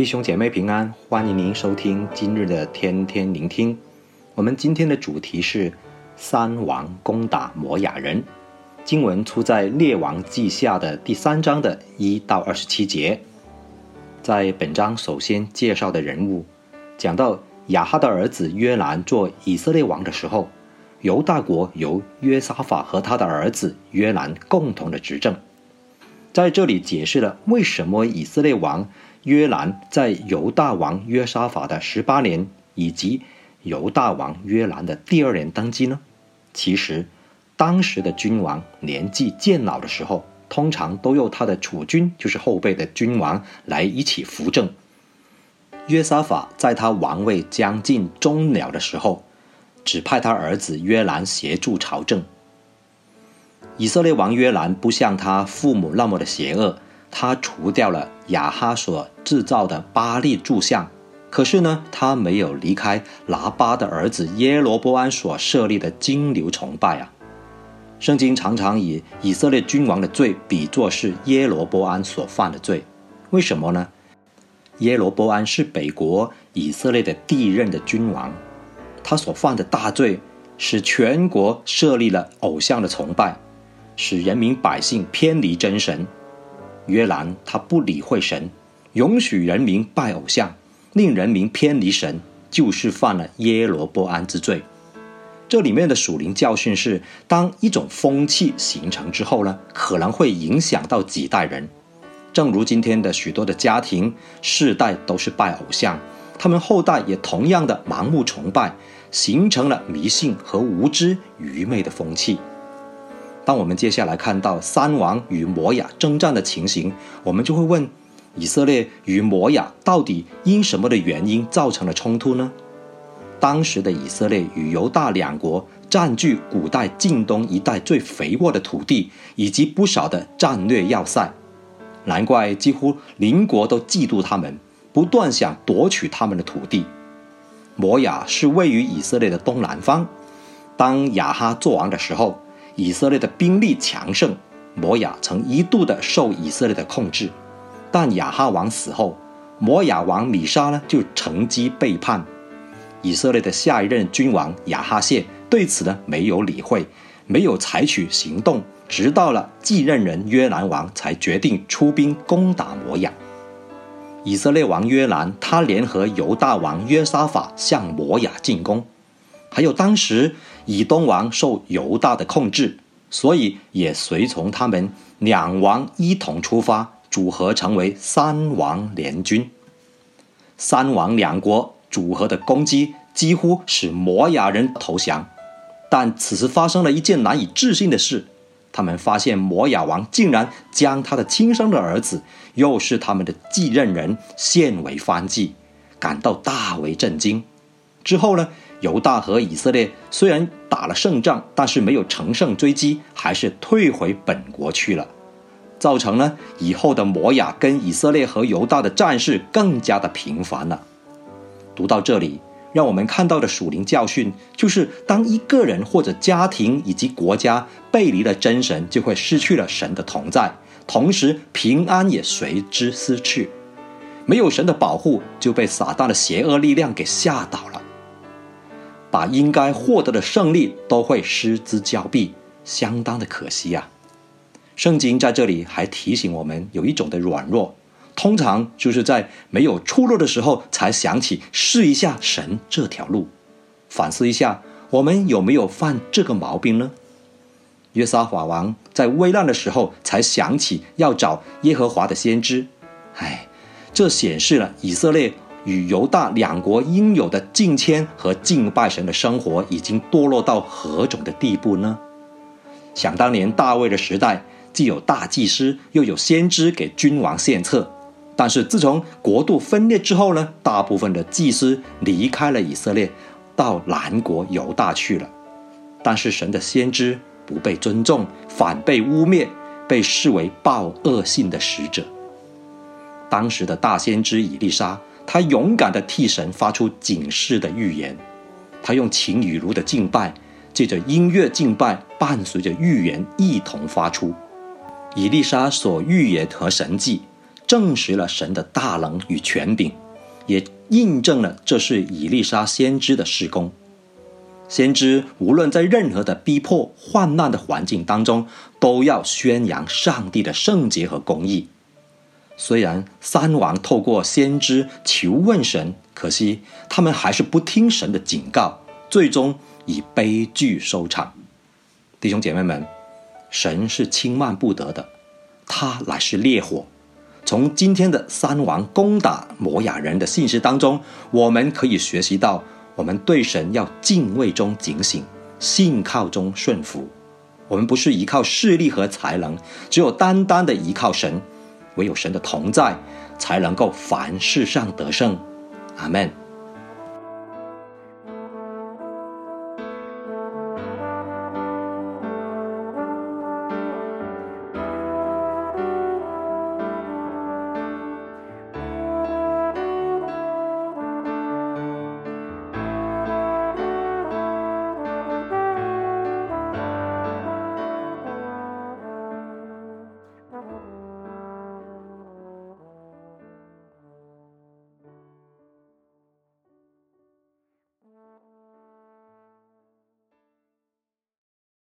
弟兄姐妹平安，欢迎您收听今日的天天聆听。我们今天的主题是三王攻打摩亚人。经文出在《列王记下》的第三章的一到二十七节。在本章首先介绍的人物，讲到亚哈的儿子约兰做以色列王的时候，犹大国由约沙法和他的儿子约兰共同的执政。在这里解释了为什么以色列王。约兰在犹大王约沙法的十八年，以及犹大王约兰的第二年登基呢？其实，当时的君王年纪渐老的时候，通常都由他的储君，就是后辈的君王来一起扶正。约沙法在他王位将近终了的时候，指派他儿子约兰协助朝政。以色列王约兰不像他父母那么的邪恶。他除掉了亚哈所制造的巴力柱像，可是呢，他没有离开拿巴的儿子耶罗波安所设立的金牛崇拜啊。圣经常常以以色列君王的罪比作是耶罗波安所犯的罪，为什么呢？耶罗波安是北国以色列的第一任的君王，他所犯的大罪使全国设立了偶像的崇拜，使人民百姓偏离真神。约兰他不理会神，允许人民拜偶像，令人民偏离神，就是犯了耶罗波安之罪。这里面的属灵教训是：当一种风气形成之后呢，可能会影响到几代人。正如今天的许多的家庭，世代都是拜偶像，他们后代也同样的盲目崇拜，形成了迷信和无知愚昧的风气。当我们接下来看到三王与摩亚征战的情形，我们就会问：以色列与摩亚到底因什么的原因造成了冲突呢？当时的以色列与犹大两国占据古代近东一带最肥沃的土地，以及不少的战略要塞，难怪几乎邻国都嫉妒他们，不断想夺取他们的土地。摩亚是位于以色列的东南方，当亚哈作王的时候。以色列的兵力强盛，摩亚曾一度的受以色列的控制，但亚哈王死后，摩亚王米沙呢就乘机背叛。以色列的下一任君王亚哈谢对此呢没有理会，没有采取行动，直到了继任人约兰王才决定出兵攻打摩亚。以色列王约兰他联合犹大王约沙法向摩亚进攻，还有当时。以东王受犹大的控制，所以也随从他们两王一同出发，组合成为三王联军。三王两国组合的攻击几乎使摩亚人投降，但此时发生了一件难以置信的事：他们发现摩亚王竟然将他的亲生的儿子，又是他们的继任人献为燔祭，感到大为震惊。之后呢？犹大和以色列虽然打了胜仗，但是没有乘胜追击，还是退回本国去了，造成了以后的摩亚跟以色列和犹大的战事更加的频繁了。读到这里，让我们看到的属灵教训就是：当一个人或者家庭以及国家背离了真神，就会失去了神的同在，同时平安也随之失去。没有神的保护，就被撒旦的邪恶力量给吓倒了。把应该获得的胜利都会失之交臂，相当的可惜呀、啊。圣经在这里还提醒我们，有一种的软弱，通常就是在没有出路的时候才想起试一下神这条路。反思一下，我们有没有犯这个毛病呢？约沙法王在危难的时候才想起要找耶和华的先知，哎，这显示了以色列。与犹大两国应有的敬虔和敬拜神的生活，已经堕落到何种的地步呢？想当年大卫的时代，既有大祭司，又有先知给君王献策。但是自从国度分裂之后呢，大部分的祭司离开了以色列，到南国犹大去了。但是神的先知不被尊重，反被污蔑，被视为报恶信的使者。当时的大先知以利沙。他勇敢地替神发出警示的预言，他用琴与炉的敬拜，借着音乐敬拜，伴随着预言一同发出。以利沙所预言和神迹，证实了神的大能与权柄，也印证了这是以利沙先知的事工。先知无论在任何的逼迫、患难的环境当中，都要宣扬上帝的圣洁和公义。虽然三王透过先知求问神，可惜他们还是不听神的警告，最终以悲剧收场。弟兄姐妹们，神是轻慢不得的，他乃是烈火。从今天的三王攻打摩亚人的信息当中，我们可以学习到。我们对神要敬畏中警醒，信靠中顺服。我们不是依靠势力和才能，只有单单的依靠神。唯有神的同在，才能够凡事上得胜。阿门。